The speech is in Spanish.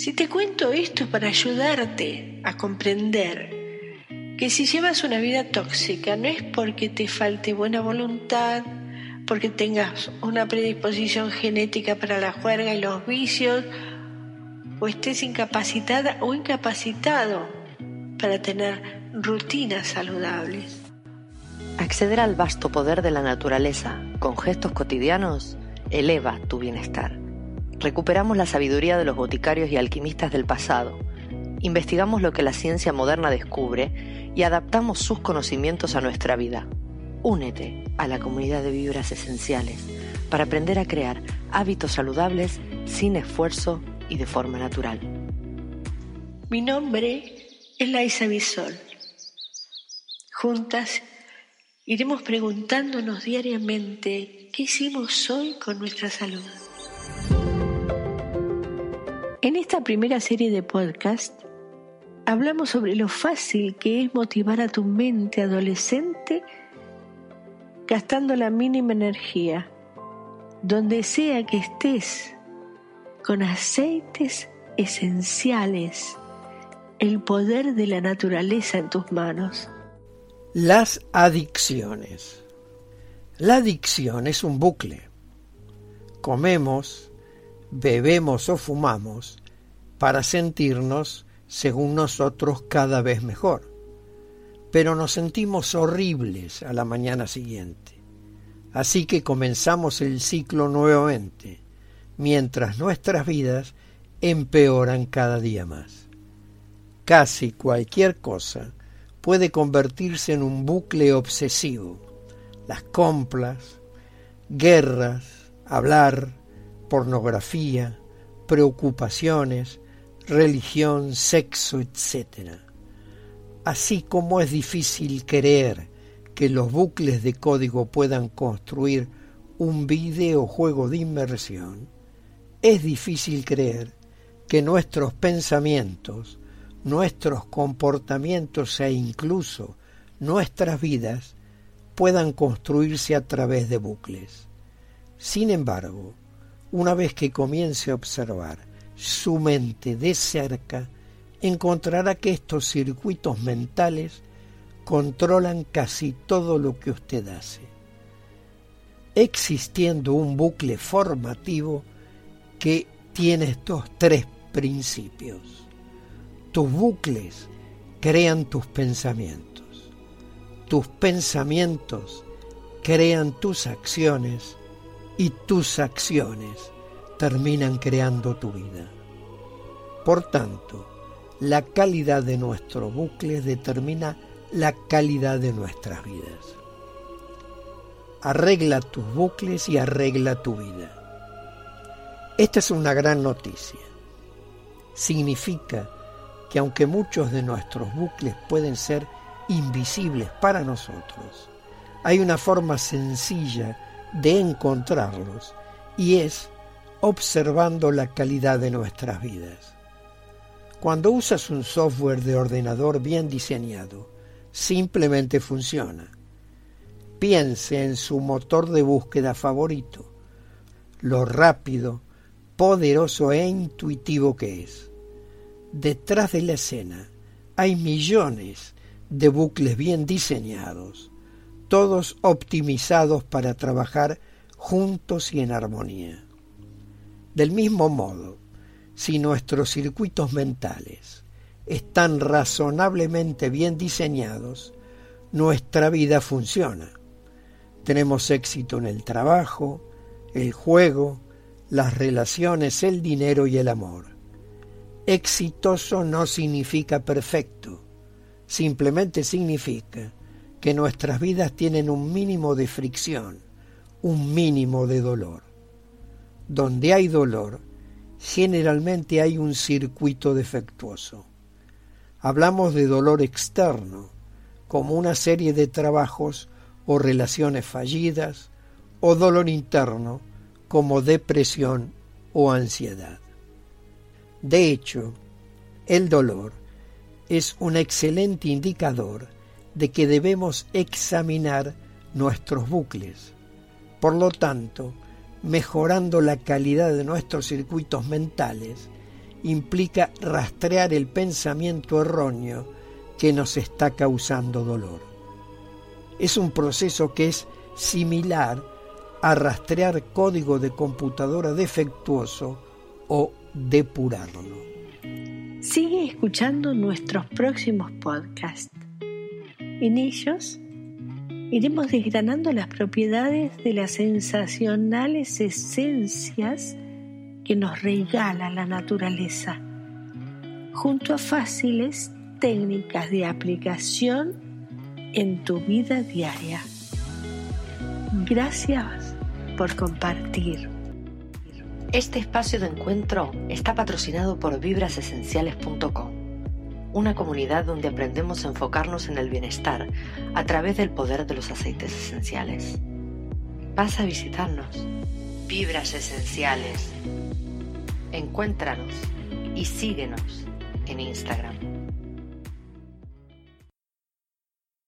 Si te cuento esto para ayudarte a comprender que si llevas una vida tóxica no es porque te falte buena voluntad, porque tengas una predisposición genética para la juerga y los vicios, o estés incapacitada o incapacitado para tener rutinas saludables. Acceder al vasto poder de la naturaleza con gestos cotidianos eleva tu bienestar. Recuperamos la sabiduría de los boticarios y alquimistas del pasado, investigamos lo que la ciencia moderna descubre y adaptamos sus conocimientos a nuestra vida. Únete a la comunidad de vibras esenciales para aprender a crear hábitos saludables sin esfuerzo y de forma natural. Mi nombre es Laisa Bisol. Juntas iremos preguntándonos diariamente qué hicimos hoy con nuestra salud. En esta primera serie de podcast hablamos sobre lo fácil que es motivar a tu mente adolescente gastando la mínima energía, donde sea que estés, con aceites esenciales, el poder de la naturaleza en tus manos. Las adicciones. La adicción es un bucle. Comemos, bebemos o fumamos para sentirnos, según nosotros, cada vez mejor. Pero nos sentimos horribles a la mañana siguiente. Así que comenzamos el ciclo nuevamente, mientras nuestras vidas empeoran cada día más. Casi cualquier cosa puede convertirse en un bucle obsesivo. Las compras, guerras, hablar, pornografía, preocupaciones, religión, sexo, etc. Así como es difícil creer que los bucles de código puedan construir un videojuego de inmersión, es difícil creer que nuestros pensamientos nuestros comportamientos e incluso nuestras vidas puedan construirse a través de bucles. Sin embargo, una vez que comience a observar su mente de cerca, encontrará que estos circuitos mentales controlan casi todo lo que usted hace, existiendo un bucle formativo que tiene estos tres principios. Tus bucles crean tus pensamientos. Tus pensamientos crean tus acciones y tus acciones terminan creando tu vida. Por tanto, la calidad de nuestro bucle determina la calidad de nuestras vidas. Arregla tus bucles y arregla tu vida. Esta es una gran noticia. Significa que aunque muchos de nuestros bucles pueden ser invisibles para nosotros, hay una forma sencilla de encontrarlos y es observando la calidad de nuestras vidas. Cuando usas un software de ordenador bien diseñado, simplemente funciona. Piense en su motor de búsqueda favorito, lo rápido, poderoso e intuitivo que es detrás de la escena hay millones de bucles bien diseñados, todos optimizados para trabajar juntos y en armonía. Del mismo modo, si nuestros circuitos mentales están razonablemente bien diseñados, nuestra vida funciona. Tenemos éxito en el trabajo, el juego, las relaciones, el dinero y el amor. Exitoso no significa perfecto, simplemente significa que nuestras vidas tienen un mínimo de fricción, un mínimo de dolor. Donde hay dolor, generalmente hay un circuito defectuoso. Hablamos de dolor externo, como una serie de trabajos o relaciones fallidas, o dolor interno, como depresión o ansiedad. De hecho, el dolor es un excelente indicador de que debemos examinar nuestros bucles. Por lo tanto, mejorando la calidad de nuestros circuitos mentales implica rastrear el pensamiento erróneo que nos está causando dolor. Es un proceso que es similar a rastrear código de computadora defectuoso o depurarlo. Sigue escuchando nuestros próximos podcasts. En ellos iremos desgranando las propiedades de las sensacionales esencias que nos regala la naturaleza, junto a fáciles técnicas de aplicación en tu vida diaria. Gracias por compartir. Este espacio de encuentro está patrocinado por vibrasesenciales.com, una comunidad donde aprendemos a enfocarnos en el bienestar a través del poder de los aceites esenciales. Pasa a visitarnos. Vibras Esenciales. Encuéntranos y síguenos en Instagram.